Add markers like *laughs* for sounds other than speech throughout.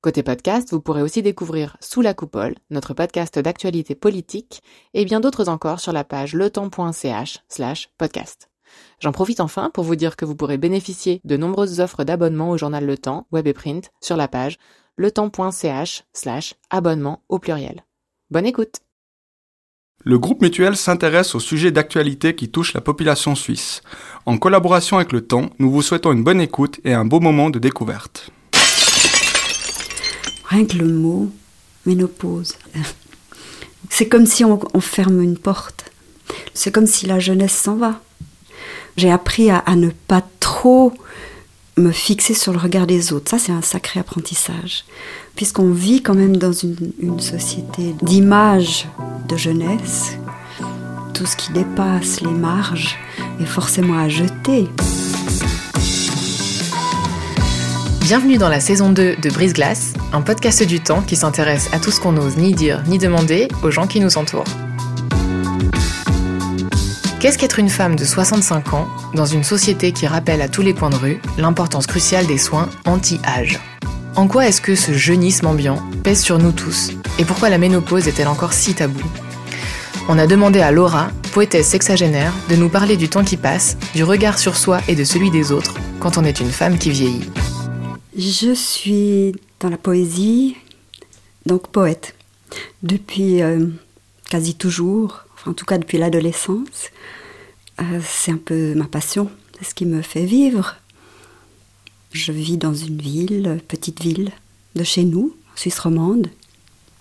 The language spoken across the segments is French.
Côté podcast, vous pourrez aussi découvrir Sous la coupole, notre podcast d'actualité politique, et bien d'autres encore sur la page letemps.ch slash podcast. J'en profite enfin pour vous dire que vous pourrez bénéficier de nombreuses offres d'abonnement au journal Le Temps, web et print, sur la page letemps.ch slash abonnement au pluriel. Bonne écoute Le groupe mutuel s'intéresse aux sujets d'actualité qui touchent la population suisse. En collaboration avec Le Temps, nous vous souhaitons une bonne écoute et un beau moment de découverte. Rien que le mot ménopause. C'est comme si on, ferme une porte. C'est comme si la jeunesse s'en va. J'ai appris à, à ne pas trop me fixer sur le regard des autres. Ça, c'est un sacré apprentissage. Puisqu'on vit quand même dans une, une société d'images de jeunesse, tout ce qui dépasse les marges est forcément à jeter. Bienvenue dans la saison 2 de Brise Glace, un podcast du temps qui s'intéresse à tout ce qu'on n'ose ni dire ni demander aux gens qui nous entourent. Qu'est-ce qu'être une femme de 65 ans dans une société qui rappelle à tous les coins de rue l'importance cruciale des soins anti-âge? En quoi est-ce que ce jeunisme ambiant pèse sur nous tous? Et pourquoi la ménopause est-elle encore si taboue On a demandé à Laura, poétesse sexagénaire, de nous parler du temps qui passe, du regard sur soi et de celui des autres quand on est une femme qui vieillit. Je suis dans la poésie, donc poète, depuis euh, quasi toujours, enfin, en tout cas depuis l'adolescence. Euh, c'est un peu ma passion, c'est ce qui me fait vivre. Je vis dans une ville, petite ville de chez nous, Suisse romande.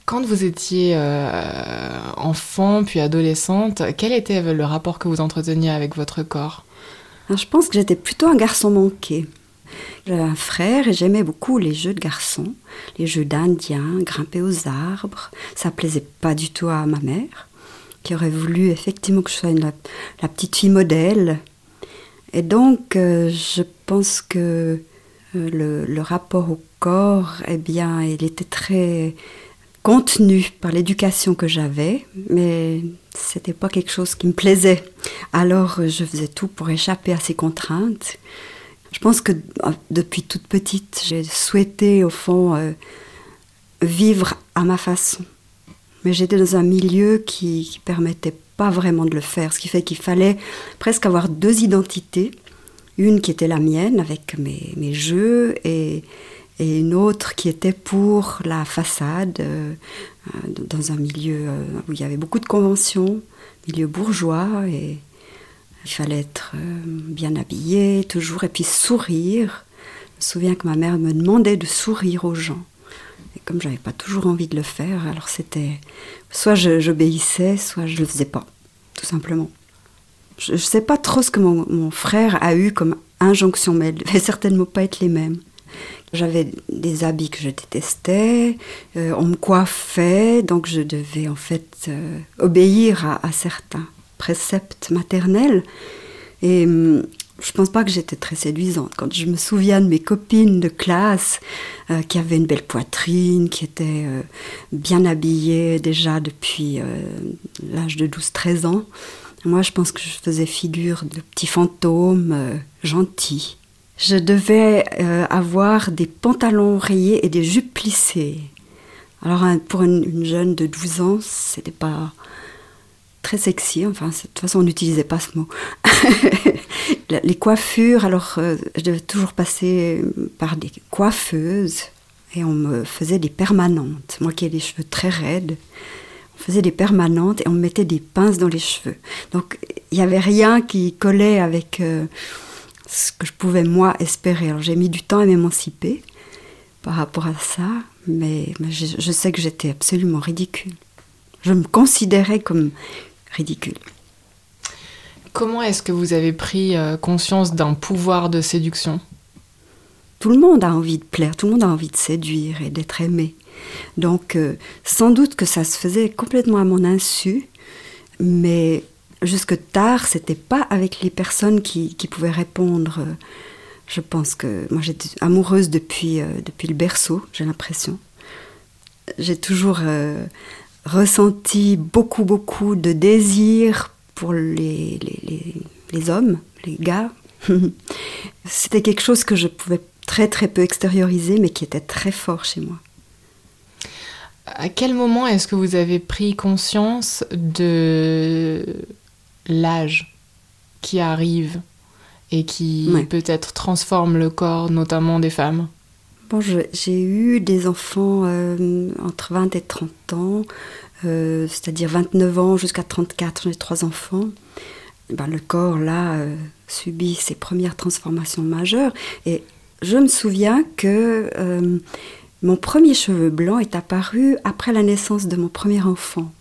Quand vous étiez euh, enfant puis adolescente, quel était le rapport que vous entreteniez avec votre corps? Alors, Je pense que j'étais plutôt un garçon manqué. J'avais un frère et j'aimais beaucoup les jeux de garçons, les jeux d'indiens, grimper aux arbres. Ça plaisait pas du tout à ma mère, qui aurait voulu effectivement que je sois une- la, petite fille modèle. Et donc, euh, je pense que euh, le, le rapport au corps, eh bien, il était très contenu par l'éducation que j'avais, mais c'était pas quelque chose qui me plaisait. Alors, je faisais tout pour échapper à ces contraintes. Je pense que euh, depuis toute petite, j'ai souhaité, au fond, euh, vivre à ma façon. Mais j'étais dans un milieu qui, qui permettait pas vraiment de le faire, ce qui fait qu'il fallait presque avoir deux identités. Une qui était la mienne, avec mes, mes jeux, et, et une autre qui était pour la façade, euh, dans un milieu euh, où il y avait beaucoup de conventions, milieu bourgeois, et il fallait être euh, bien habillé toujours et puis sourire. Je me souviens que ma mère me demandait de sourire aux gens. Et comme j'avais pas toujours envie de le faire, alors c'était soit j'obéissais, soit je le faisais pas, tout simplement. Je ne sais pas trop ce que mon, frère a eu comme injonction, mais elles devaient *laughs* certainement pas être les mêmes. J'avais des habits que je détestais, euh, on me coiffait, donc je devais en fait euh, obéir à certains préceptes maternels. Et hum, je pense pas que j'étais très séduisante. Quand je me souviens de mes copines de classe euh, qui avaient une belle poitrine, qui étaient euh, bien habillées déjà depuis euh, l'âge de 12-13 ans, moi je pense que je faisais figure de petit fantôme gentil. Je devais avoir des pantalons rayés et des jupes plissées. Alors pour une, une jeune de 12 ans, c'était pas très sexy. Enfin, de toute façon, on n'utilisait pas ce mot. *laughs* Les coiffures, alors euh, je devais toujours passer par des coiffeuses et on me faisait des permanentes. Moi qui ai les cheveux très raides, on faisait des permanentes et on me mettait des pinces dans les cheveux. Donc il n'y avait rien qui collait avec euh, ce que je pouvais moi espérer. Alors j'ai mis du temps à m'émanciper par rapport à ça, mais, je sais que j'étais absolument ridicule. Je me considérais comme ridicule. Comment est-ce que vous avez pris euh, conscience d'un pouvoir de séduction? Tout le monde a envie de plaire, tout le monde a envie de séduire et d'être aimé. Donc, euh, sans doute que ça se faisait complètement à mon insu, mais jusque tard, c'était pas avec les personnes qui, qui pouvaient répondre. Je pense que moi j'étais amoureuse depuis, euh, depuis le berceau, j'ai l'impression. J'ai toujours euh, ressenti beaucoup, beaucoup de désir pour les, les, les, les hommes, les gars. *laughs* C'était quelque chose que je pouvais très, très peu extérioriser, mais qui était très fort chez moi. À quel moment est-ce que vous avez pris conscience de l'âge qui arrive et qui Ouais. peut-être transforme le corps, notamment des femmes? Bon, j'ai eu des enfants euh, entre 20 et 30 ans, euh, c'est-à-dire 29 ans jusqu'à 34, j'en ai trois enfants. Ben, le corps, là, euh, subit ses premières transformations majeures. Et je me souviens que mon premier cheveu blanc est apparu après la naissance de mon premier enfant.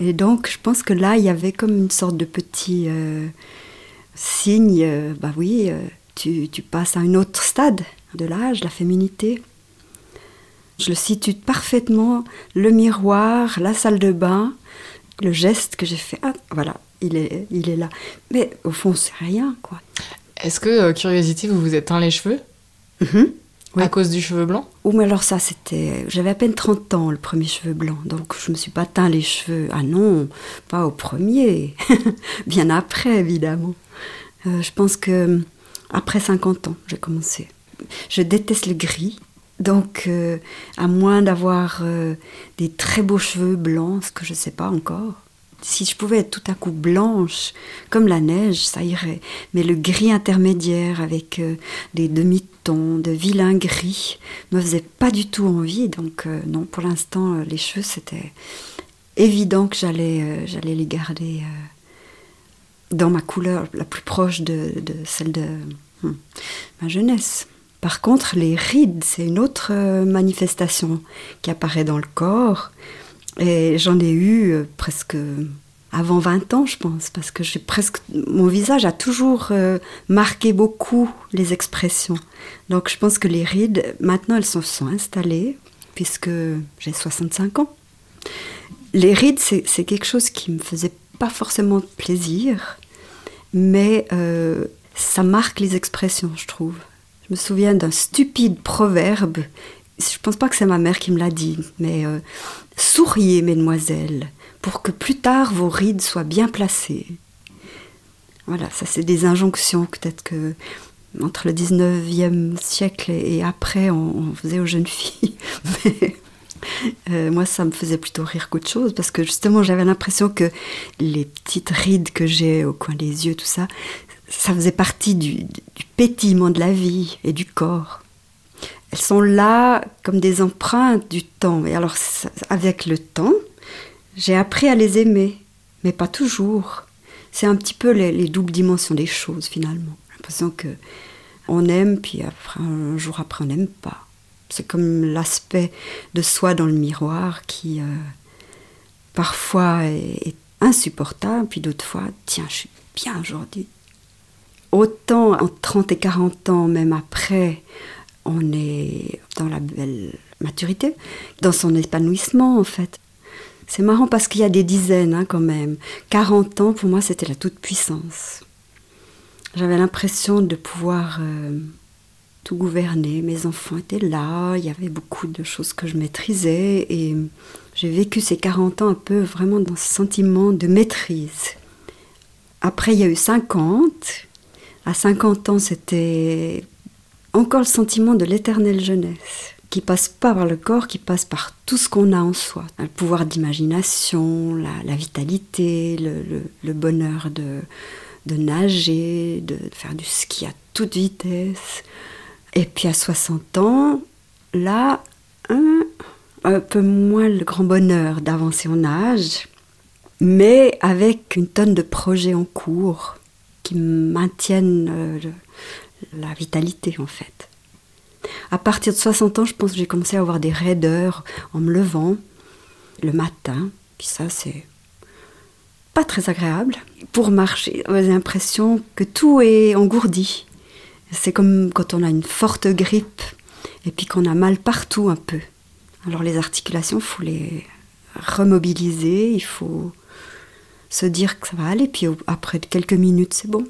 Et donc, je pense que là, il y avait comme une sorte de petit signe, bah oui, euh, tu, tu passes à un autre stade de l'âge, la féminité. Je le situe parfaitement, le miroir, la salle de bain, le geste que j'ai fait, ah, voilà, il est, il est là. Mais au fond, c'est rien, quoi. Est-ce que, euh, curiosité, vous vous êtes teint les cheveux? Mhm. Oui. à cause du cheveu blanc? Ou mais alors ça, c'était... J'avais à peine 30 ans, le premier cheveu blanc, donc je me suis pas teint les cheveux. Ah non, pas au premier. *laughs* Bien après, évidemment. Euh, je pense que après 50 ans, j'ai commencé. Je déteste le gris. Donc, euh, à moins d'avoir euh, des très beaux cheveux blancs, ce que je ne sais pas encore, si je pouvais être tout à coup blanche, comme la neige, ça irait. Mais le gris intermédiaire avec euh, des demi-tons, de vilain gris, me faisait pas du tout envie. Donc, non, pour l'instant, les cheveux, c'était évident que j'allais les garder dans ma couleur la plus proche de, de celle de hmm, ma jeunesse. Par contre, les rides, c'est une autre euh, manifestation qui apparaît dans le corps. Et j'en ai eu euh, presque avant 20 ans, je pense, parce que j'ai presque mon visage a toujours euh, marqué beaucoup les expressions. Donc je pense que les rides, maintenant, elles sont, sont installées puisque j'ai 65 ans. Les rides, c'est quelque chose qui me faisait pas forcément plaisir, mais euh, ça marque les expressions, je trouve. Je me souviens d'un stupide proverbe. Je pense pas que c'est ma mère qui me l'a dit, mais euh, souriez, mesdemoiselles, pour que plus tard vos rides soient bien placées. Voilà, ça c'est des injonctions peut-être que entre le 19e siècle et après on, faisait aux jeunes filles. *laughs* Mais euh, moi ça me faisait plutôt rire qu'autre chose parce que justement j'avais l'impression que les petites rides que j'ai au coin des yeux, tout ça, ça faisait partie du pétillement de la vie et du corps. Elles sont là comme des empreintes du temps. Et alors, avec le temps, j'ai appris à les aimer, mais pas toujours. C'est un petit peu les, les doubles dimensions des choses finalement. L'impression que on aime, puis après, un jour après, on n'aime pas. C'est comme l'aspect de soi dans le miroir qui, euh, parfois, est, est insupportable, puis d'autres fois, tiens, je suis bien aujourd'hui. Autant en 30 et 40 ans, même après, on est dans la belle maturité, dans son épanouissement en fait. C'est marrant parce qu'il y a des dizaines hein, quand même. 40 ans, pour moi, c'était la toute-puissance. J'avais l'impression de pouvoir euh, tout gouverner. Mes enfants étaient là, il y avait beaucoup de choses que je maîtrisais et j'ai vécu ces 40 ans un peu vraiment dans ce sentiment de maîtrise. Après, il y a eu 50. À 50 ans, c'était encore le sentiment de l'éternelle jeunesse, qui passe pas par le corps, qui passe par tout ce qu'on a en soi. Le pouvoir d'imagination, la, vitalité, le, bonheur de, nager, de faire du ski à toute vitesse. Et puis à 60 ans, là, un peu moins le grand bonheur d'avancer en âge, mais avec une tonne de projets en cours qui maintiennent euh, la vitalité en fait. À partir de 60 ans, je pense que j'ai commencé à avoir des raideurs en me levant le matin, puis ça c'est pas très agréable. Pour marcher, j'ai l'impression que tout est engourdi. C'est comme quand on a une forte grippe et puis qu'on a mal partout un peu. Alors les articulations, il faut les remobiliser, il faut se dire que ça va aller, puis après quelques minutes, c'est bon.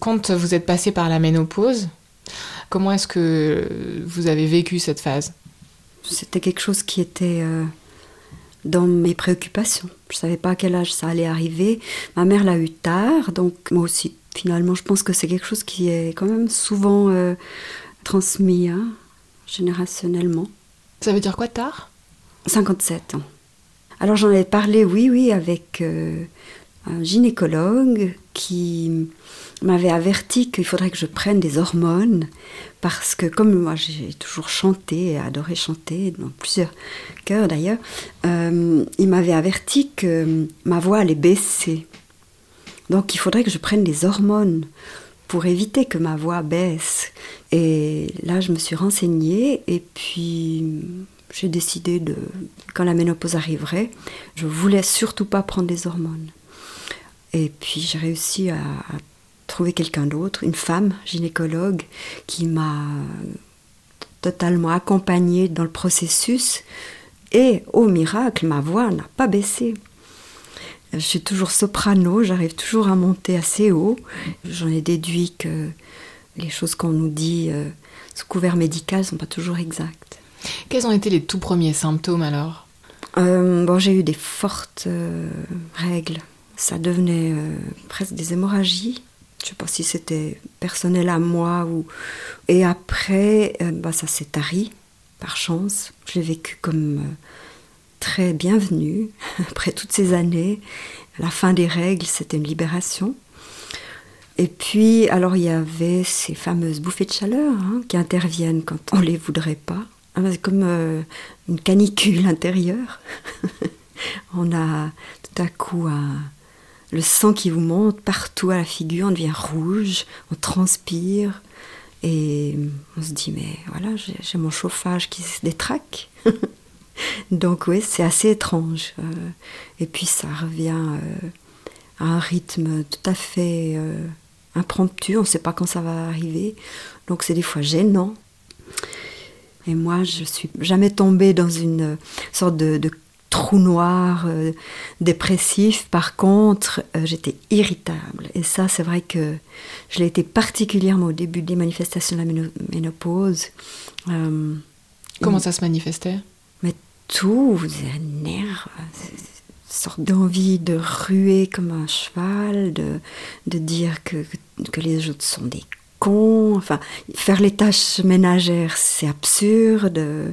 Quand vous êtes passé par la ménopause, comment est-ce que vous avez vécu cette phase? C'était quelque chose qui était euh, dans mes préoccupations. Je ne savais pas à quel âge ça allait arriver. Ma mère l'a eu tard, donc moi aussi. Finalement, je pense que c'est quelque chose qui est quand même souvent euh, transmis hein, générationnellement. Ça veut dire quoi tard? 57 ans. Alors j'en avais parlé, oui, oui, avec euh, un gynécologue qui m'avait averti qu'il faudrait que je prenne des hormones parce que comme moi j'ai toujours chanté et adoré chanter dans plusieurs chœurs d'ailleurs, euh, il m'avait averti que ma voix allait baisser. Donc il faudrait que je prenne des hormones pour éviter que ma voix baisse. Et là je me suis renseignée et puis j'ai décidé de, quand la ménopause arriverait, je voulais surtout pas prendre des hormones. Et puis j'ai réussi à, trouver quelqu'un d'autre, une femme gynécologue, qui m'a totalement accompagnée dans le processus. Et au miracle, ma voix n'a pas baissé. Je suis toujours soprano, j'arrive toujours à monter assez haut. J'en ai déduit que les choses qu'on nous dit euh, sous couvert médical ne sont pas toujours exactes. Quels ont été les tout premiers symptômes alors euh, bon, J'ai eu des fortes euh, règles. Ça devenait euh, presque des hémorragies. Je ne sais pas si c'était personnel à moi ou. Et après, bah, ça s'est tari, par chance. Je l'ai vécu comme très bienvenue *laughs* après toutes ces années. La fin des règles, c'était une libération. Et puis, alors il y avait ces fameuses bouffées de chaleur hein, qui interviennent quand on les voudrait pas. Ah, c'est comme euh, une canicule intérieure. *laughs* on a tout à coup le sang qui vous monte partout à la figure, on devient rouge, on transpire et on se dit mais voilà j'ai mon chauffage qui se détraque. *laughs* Donc oui c'est assez étrange. Euh, et puis ça revient euh, à un rythme tout à fait impromptu, on ne sait pas quand ça va arriver. Donc c'est des fois gênant. Et moi, je suis jamais tombée dans une sorte de, trou noir euh, dépressif. Par contre, euh, j'étais irritable. Et ça, c'est vrai que je l'ai été particulièrement au début des manifestations de la ménopause. Euh, Comment ça se manifestait? Mais tout, des nerfs, une sorte d'envie de ruer comme un cheval, de, de dire que, que les autres sont des Enfin, faire les tâches ménagères, c'est absurde. Euh,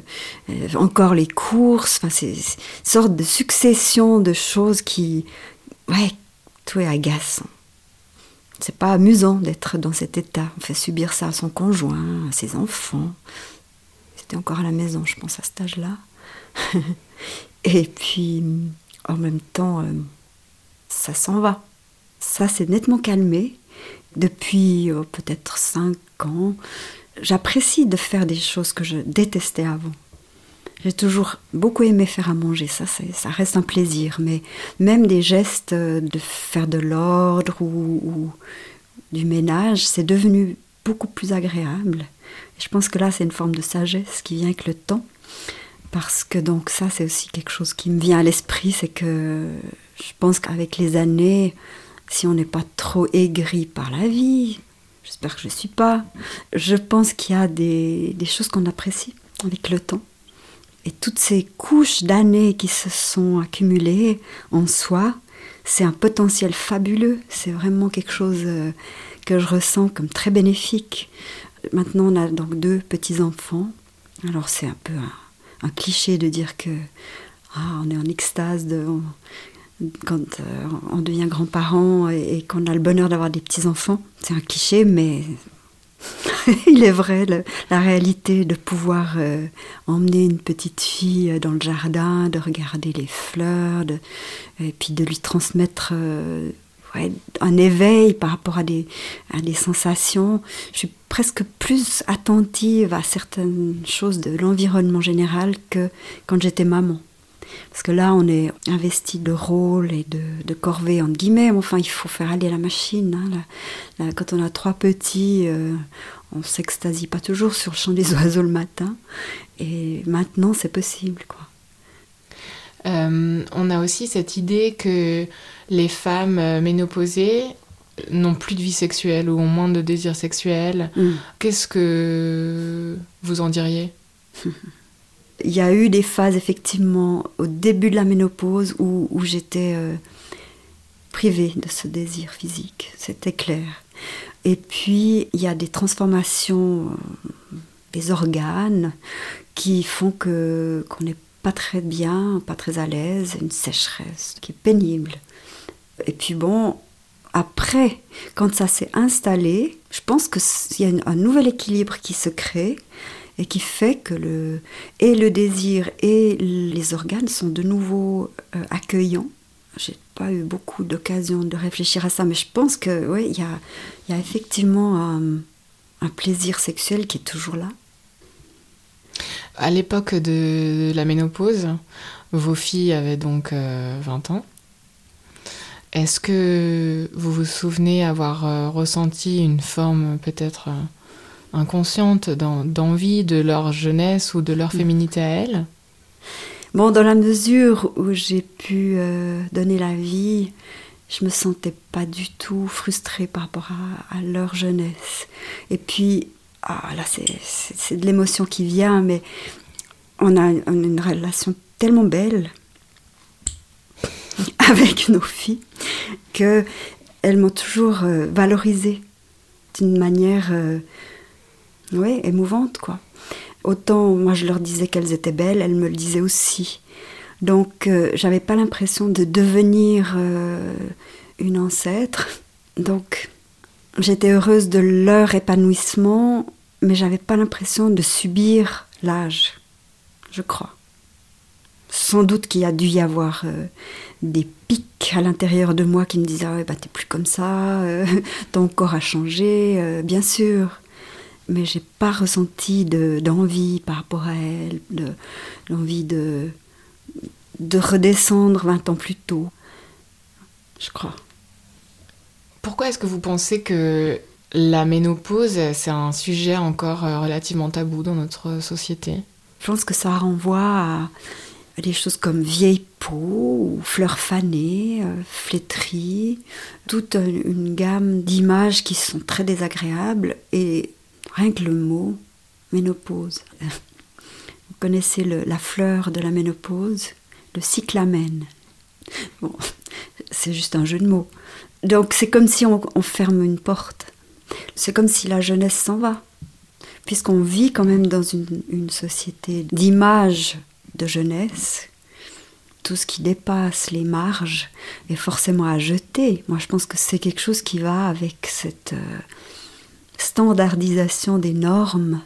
encore les courses, enfin, c'est une sorte de succession de choses qui, ouais, tout est agaçant. C'est pas amusant d'être dans cet état. On fait subir ça à son conjoint, à ses enfants. C'était encore à la maison, je pense, à cet âge-là. *laughs* Et puis, en même temps, euh, ça s'en va. Ça s'est nettement calmé depuis euh, peut-être cinq ans, j'apprécie de faire des choses que je détestais avant. J'ai toujours beaucoup aimé faire à manger, ça, ça reste un plaisir, mais même des gestes de faire de l'ordre ou, du ménage, c'est devenu beaucoup plus agréable. je pense que là, c'est une forme de sagesse qui vient avec le temps, parce que donc ça, c'est aussi quelque chose qui me vient à l'esprit, c'est que je pense qu'avec les années, si on n'est pas trop aigri par la vie, j'espère que je ne suis pas, je pense qu'il y a des, choses qu'on apprécie avec le temps. Et toutes ces couches d'années qui se sont accumulées en soi, c'est un potentiel fabuleux, c'est vraiment quelque chose euh, que je ressens comme très bénéfique. Maintenant, on a donc deux petits-enfants. Alors c'est un peu un, cliché de dire que ah, on est en extase de, quand euh, on devient grand-parent et, qu'on a le bonheur d'avoir des petits-enfants. C'est un cliché, mais *laughs* il est vrai, la réalité de pouvoir euh, emmener une petite fille dans le jardin, de regarder les fleurs, et puis de lui transmettre euh, un éveil par rapport à des sensations. Je suis presque plus attentive à certaines choses de l'environnement général que quand j'étais maman. Parce que là, on est investi de rôle et de, de corvée, entre guillemets. Enfin, il faut faire aller la machine. Hein. quand on a trois petits, euh, on s'extasie pas toujours sur le chant des *laughs* oiseaux le matin. Et maintenant, c'est possible. quoi. Euh, on a aussi cette idée que les femmes euh, ménopausées n'ont plus de vie sexuelle ou ont moins de désir sexuel. Mm. Qu'est-ce que vous en diriez? *laughs* Il y a eu des phases effectivement au début de la ménopause où, j'étais euh, privée de ce désir physique, c'était clair. Et puis il y a des transformations euh, des organes qui font que qu'on n'est pas très bien, pas très à l'aise, une sécheresse qui est pénible. Et puis bon, après, quand ça s'est installé, je pense qu'il y a un nouvel équilibre qui se crée et qui fait que le, et le désir et les organes sont de nouveau euh, accueillants. J'ai pas eu beaucoup d'occasion de réfléchir à ça, mais je pense que il y a, effectivement un, plaisir sexuel qui est toujours là. À l'époque de la ménopause, vos filles avaient donc euh, 20 ans. Est-ce que vous vous souvenez avoir euh, ressenti une forme peut-être euh, inconsciente d'en- d'envie de leur jeunesse ou de leur féminité à elles Bon, dans la mesure où j'ai pu euh, donner la vie, je me sentais pas du tout frustrée par rapport à, à leur jeunesse. Et puis, ah, là, c'est- de l'émotion qui vient, mais on a une, on a une relation tellement belle *laughs* avec nos filles que elles m'ont toujours euh, valorisée d'une manière, euh, ouais, émouvante, quoi. Autant moi je leur disais qu'elles étaient belles, elles me le disaient aussi. Donc euh, j'avais pas l'impression de devenir euh, une ancêtre. Donc j'étais heureuse de leur épanouissement, mais j'avais pas l'impression de subir l'âge, je crois. Sans doute qu'il y a dû y avoir euh, des pics à l'intérieur de moi qui me disaient ah ouais, bah t'es plus comme ça, *laughs* ton corps a changé, bien sûr mais j'ai pas ressenti de- d'envie par rapport à elle, de- l'envie de, de redescendre 20 ans plus tôt, je crois. Pourquoi est-ce que vous pensez que la ménopause, c'est un sujet encore euh, relativement tabou dans notre société? Je pense que ça renvoie à des choses comme vieille peau ou fleurs fanées, euh, flétries, toute une une gamme d'images qui sont très désagréables et rien que le mot ménopause. Vous connaissez la fleur de la ménopause, le cyclamen. Bon, c'est juste un jeu de mots. Donc c'est comme si on, ferme une porte. C'est comme si la jeunesse s'en va. Puisqu'on vit quand même dans une, une société d'images de jeunesse, tout ce qui dépasse les marges est forcément à jeter. Moi, je pense que c'est quelque chose qui va avec cette euh, standardisation des normes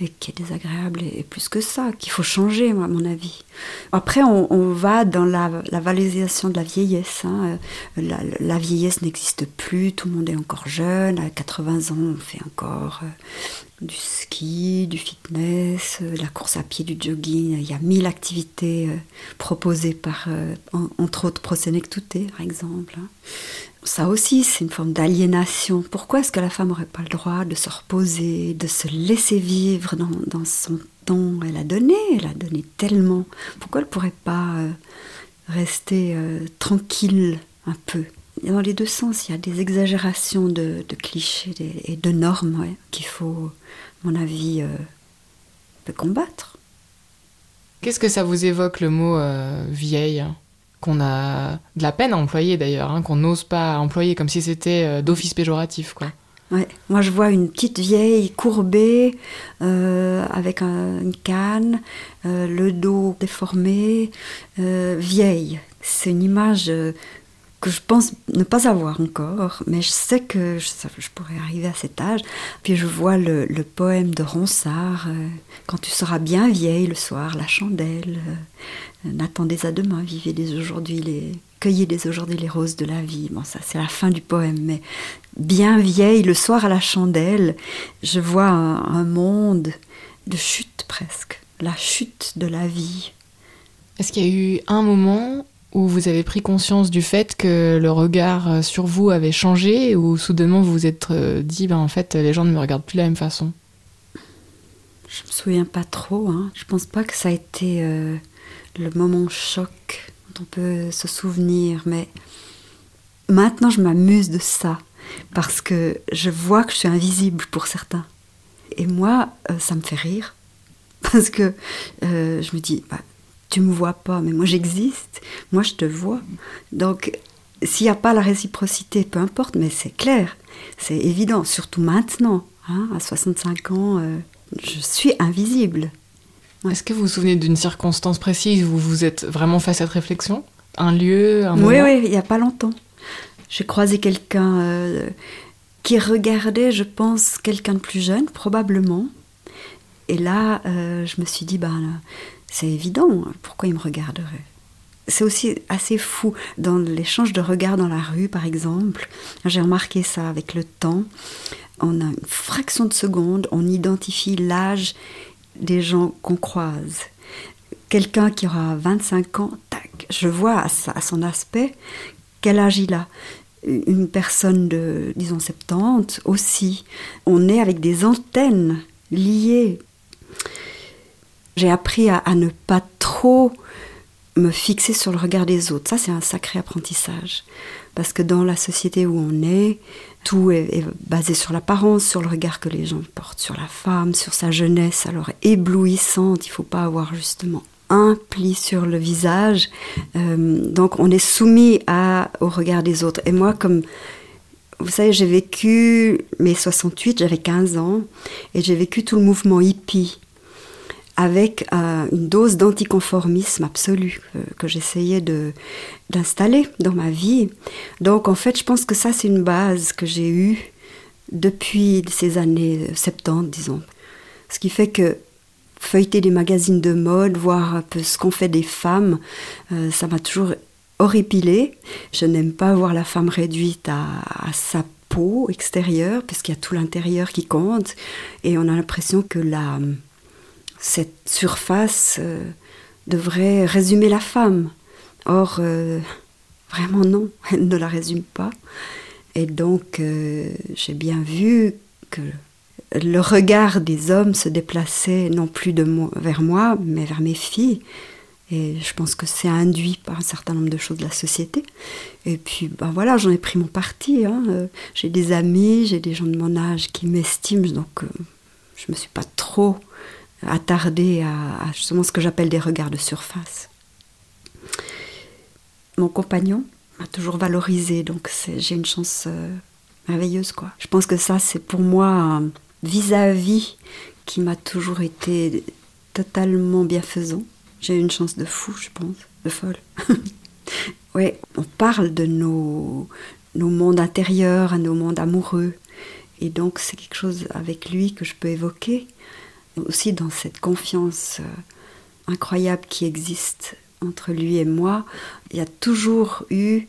et qui est désagréable et, plus que ça, qu'il faut changer, à mon avis. Après, on, va dans la, valorisation de la vieillesse. hein. Euh, La, vieillesse n'existe plus, tout le monde est encore jeune. À 80 ans, on fait encore euh, du ski, du fitness, euh, la course à pied, du jogging. Il y a mille activités proposées par, en- entre autres, Prosenectute, par exemple. Ça aussi, c'est une forme d'aliénation. Pourquoi est-ce que la femme n'aurait pas le droit de se reposer, de se laisser vivre dans, dans son temps? Elle a donné, elle a donné tellement. Pourquoi elle ne pourrait pas euh, rester euh, tranquille un peu? Dans les deux sens, il y a des exagérations de, clichés et de normes qu'il faut, à mon avis, euh, combattre. Qu'est-ce que ça vous évoque le mot vieille? Qu'on a de la peine à employer d'ailleurs, hein, qu'on n'ose pas employer comme si c'était euh, d'office péjoratif quoi. Moi, je vois une petite vieille courbée, euh, avec un- une canne, euh, le dos déformé, vieille. C'est une image que je pense ne pas avoir encore, mais je sais que je, pourrais arriver à cet âge. Puis je vois le, le poème de Ronsard, euh, Quand tu seras bien vieille le soir, la chandelle, euh, n'attendez à demain, vivez dès aujourd'hui les... Cueillez dès aujourd'hui les roses de la vie. Bon, ça, c'est la fin du poème, mais bien vieille, le soir à la chandelle, je vois un, un monde de chute presque, la chute de la vie. Est-ce qu'il y a eu un moment où vous avez pris conscience du fait que le regard euh, sur vous avait changé ou soudainement vous vous êtes euh, dit ben en fait les gens ne me regardent plus de la même façon? Je me souviens pas trop. Hein. Je pense pas que ça a été euh, le moment choc dont on peut se souvenir. Mais maintenant, je m'amuse de ça parce que je vois que je suis invisible pour certains. Et moi, ça me fait rire parce que je me dis, bah, tu me vois pas, mais moi j'existe, moi je te vois. Donc, s'il n'y a pas la réciprocité, peu importe, mais c'est clair, c'est évident, surtout maintenant, hein, à 65 ans, euh, je suis invisible. Est-ce que vous vous souvenez d'une circonstance précise où vous êtes vraiment fait à cette réflexion? Un lieu, un moment? Oui, oui, il n'y a pas longtemps. J'ai croisé quelqu'un euh, qui regardait, je pense, quelqu'un de plus jeune, probablement. Et là, euh, je me suis dit, ben, c'est évident, pourquoi il me regarderait c'est aussi assez fou dans l'échange de regards dans la rue, par exemple. J'ai remarqué ça avec le temps. En une fraction de seconde, on identifie l'âge des gens qu'on croise. Quelqu'un qui aura 25 ans, tac, je vois à, son aspect quel âge il a une personne de, disons, 70 aussi. On est avec des antennes liées. J'ai appris à, ne pas trop me fixer sur le regard des autres. Ça, c'est un sacré apprentissage. Parce que dans la société où on est, tout est, basé sur l'apparence, sur le regard que les gens portent sur la femme, sur sa jeunesse, alors éblouissante. Il ne faut pas avoir justement un pli sur le visage. Euh, donc on est soumis au regard des autres. Et moi, comme vous savez, j'ai vécu mes 68, j'avais 15 ans, et j'ai vécu tout le mouvement hippie avec euh, une dose d'anticonformisme absolu que, j'essayais d'installer dans ma vie. Donc en fait, je pense que ça, c'est une base que j'ai eue depuis ces années 70, disons. Ce qui fait que feuilleter des magazines de mode, voir un peu ce qu'ont fait des femmes, euh, ça m'a toujours horripilé. Je n'aime pas voir la femme réduite à, sa peau extérieure, puisqu'il y a tout l'intérieur qui compte, et on a l'impression que la, cette surface euh, devrait résumer la femme. Or, euh, vraiment non, *laughs* elle ne la résume pas. Et donc, j'ai bien vu que le regard des hommes se déplaçait non plus vers moi, mais vers mes filles. Et je pense que c'est induit par un certain nombre de choses de la société. Et puis, ben voilà, j'en ai pris mon parti. Hein. Euh, j'ai des amis, j'ai des gens de mon âge qui m'estiment, donc euh, je ne me suis pas trop attardée à, justement ce que j'appelle des regards de surface. Mon compagnon m'a toujours valorisé, donc j'ai une chance euh, merveilleuse, quoi. Je pense que ça, c'est pour moi vis-à-vis qui m'a toujours été totalement bienfaisant. J'ai une chance de fou, je pense, de folle. *laughs* oui, on parle de nos, nos mondes intérieurs, nos mondes amoureux. Et donc c'est quelque chose avec lui que je peux évoquer, aussi dans cette confiance euh, incroyable qui existe entre lui et moi. Il y a toujours eu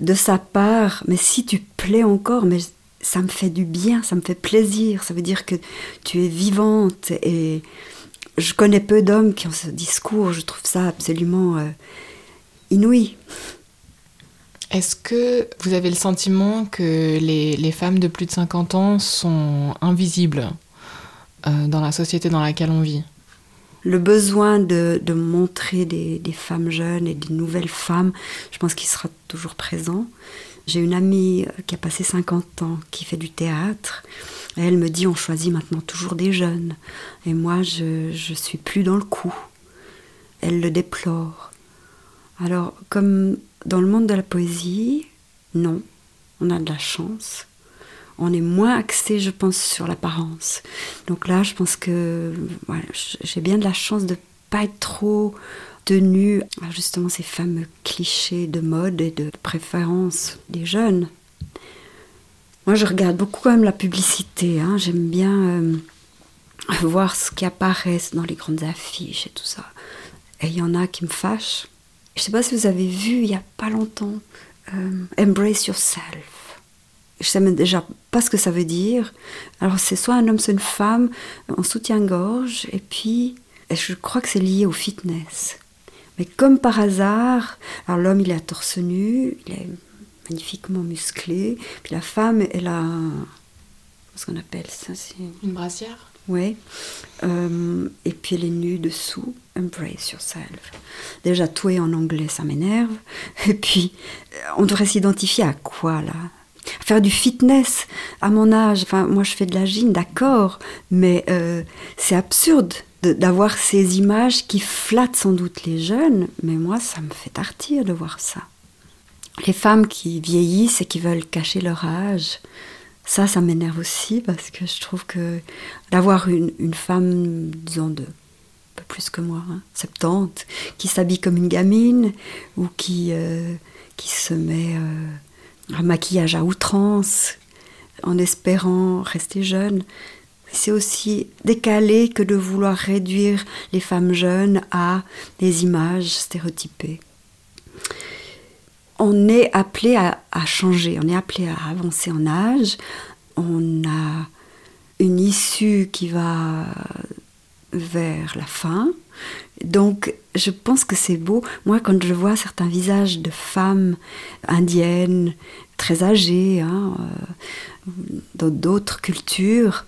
de sa part, mais si tu plais encore, mais ça me fait du bien, ça me fait plaisir. Ça veut dire que tu es vivante et je connais peu d'hommes qui ont ce discours. Je trouve ça absolument euh, inouï. Est-ce que vous avez le sentiment que les, femmes de plus de 50 ans sont invisibles? Dans la société dans laquelle on vit le besoin de, montrer des, des, femmes jeunes et des nouvelles femmes, je pense qu'il sera toujours présent. J'ai une amie euh, qui a passé 50 ans, qui fait du théâtre. elle me dit on choisit maintenant toujours des jeunes. Et moi, je ne suis plus dans le coup. Elle le déplore. Alors, comme dans le monde de la poésie, non, on a de la chance. On est moins axé, je pense, sur l'apparence. Donc là, je pense que j'ai bien de la chance de pas être trop tenue à justement ces fameux clichés de mode et de préférence des jeunes. Moi, je regarde beaucoup quand même la publicité. Hein. J'aime bien euh, *laughs* voir ce qui apparaît dans les grandes affiches et tout ça. Et il y en a qui me fâchent. Je ne sais pas si vous avez vu il n'y a pas longtemps euh, Embrace Yourself. Je sais même déjà pas ce que ça veut dire. Alors c'est soit un homme, soit une femme en soutien-gorge, et puis je crois que c'est lié au fitness. Mais comme par hasard, alors l'homme il est à torse nu, il est magnifiquement musclé, puis la femme elle a ce qu'on appelle ça Une brassière? Oui. Euh, et puis les nus dessous, embrace yourself. Déjà, tout est en anglais, ça m'énerve. *laughs* Et puis, on devrait s'identifier à quoi là? Faire du fitness à mon âge. Enfin, moi, je fais de la gym, d'accord, mais euh, c'est absurde d'avoir ces images qui flattent sans doute les jeunes, mais moi, ça me fait tartir de voir ça. Les femmes qui vieillissent et qui veulent cacher leur âge, ça, ça m'énerve aussi parce que je trouve que d'avoir une, femme, disons, de un peu plus que moi, 70, hein, qui s'habille comme une gamine ou qui, euh, qui se met euh, un maquillage à outrance en espérant rester jeune, c'est aussi décalé que de vouloir réduire les femmes jeunes à des images stéréotypées. On est appelé à, changer, on est appelé à avancer en âge, on a une issue qui va vers la fin. Donc je pense que c'est beau. Moi, quand je vois certains visages de femmes indiennes, très âgées, hein, euh, d'autres cultures,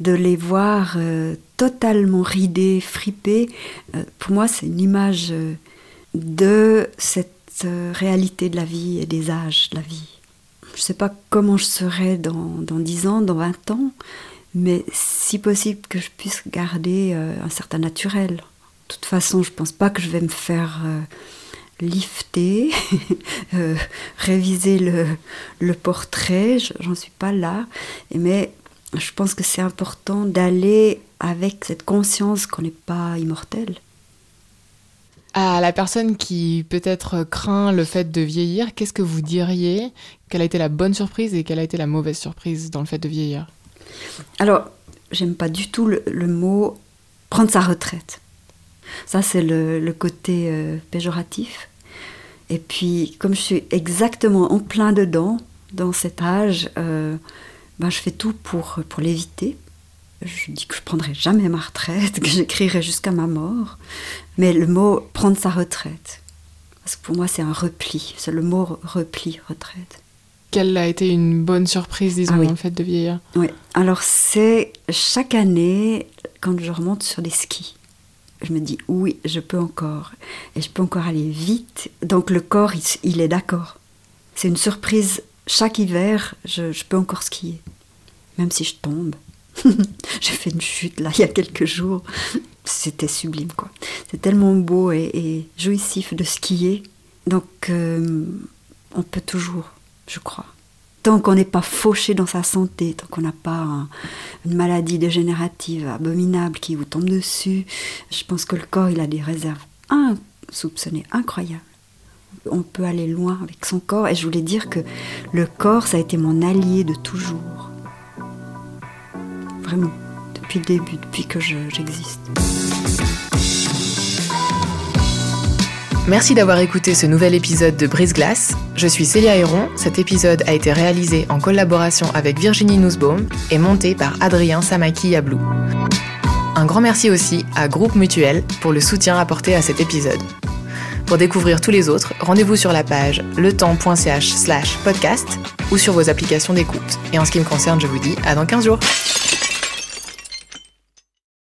de les voir euh, totalement ridées, fripées, euh, pour moi c'est une image de cette réalité de la vie et des âges de la vie. Je ne sais pas comment je serai dans, dans 10 ans, dans 20 ans, mais si possible que je puisse garder un certain naturel. De toute façon, je ne pense pas que je vais me faire lifter, *laughs* euh, réviser le, le portrait, j'en suis pas là, mais je pense que c'est important d'aller avec cette conscience qu'on n'est pas immortel. À la personne qui peut-être craint le fait de vieillir, qu'est-ce que vous diriez Quelle a été la bonne surprise et quelle a été la mauvaise surprise dans le fait de vieillir? Alors, j'aime pas du tout le, mot prendre sa retraite. Ça, c'est le, côté euh, péjoratif. Et puis, comme je suis exactement en plein dedans, dans cet âge, euh, ben, je fais tout pour, pour l'éviter. Je dis que je prendrai jamais ma retraite, *laughs* que j'écrirai jusqu'à ma mort. Mais le mot prendre sa retraite, parce que pour moi c'est un repli, c'est le mot repli, retraite. Quelle a été une bonne surprise, disons, ah le fait de vieillir? Oui, alors c'est chaque année quand je remonte sur les skis je me dis oui, je peux encore. Et je peux encore aller vite. Donc le corps, il, est d'accord. C'est une surprise. Chaque hiver, je, peux encore skier. Même si je tombe. *laughs* J'ai fait une chute là *laughs* il y a quelques jours. C'était sublime quoi. C'est tellement beau et, jouissif de skier. Donc euh, on peut toujours, je crois tant qu'on n'est pas fauché dans sa santé, tant qu'on n'a pas une maladie dégénérative abominable qui vous tombe dessus, je pense que le corps, il a des réserves insoupçonnées, incroyables. On peut aller loin avec son corps et je voulais dire que le corps, ça a été mon allié de toujours. Vraiment, depuis le début, depuis que j'existe. Merci d'avoir écouté ce nouvel épisode de Brise Glace. Je suis Célia Héron. Cet épisode a été réalisé en collaboration avec Virginie Nussbaum et monté par Adrien Samaki Yablou. Un grand merci aussi à Groupe Mutuel pour le soutien apporté à cet épisode. Pour découvrir tous les autres, rendez-vous sur la page letemps.ch slash podcast ou sur vos applications d'écoute. Et en ce qui me concerne, je vous dis à dans 15 jours.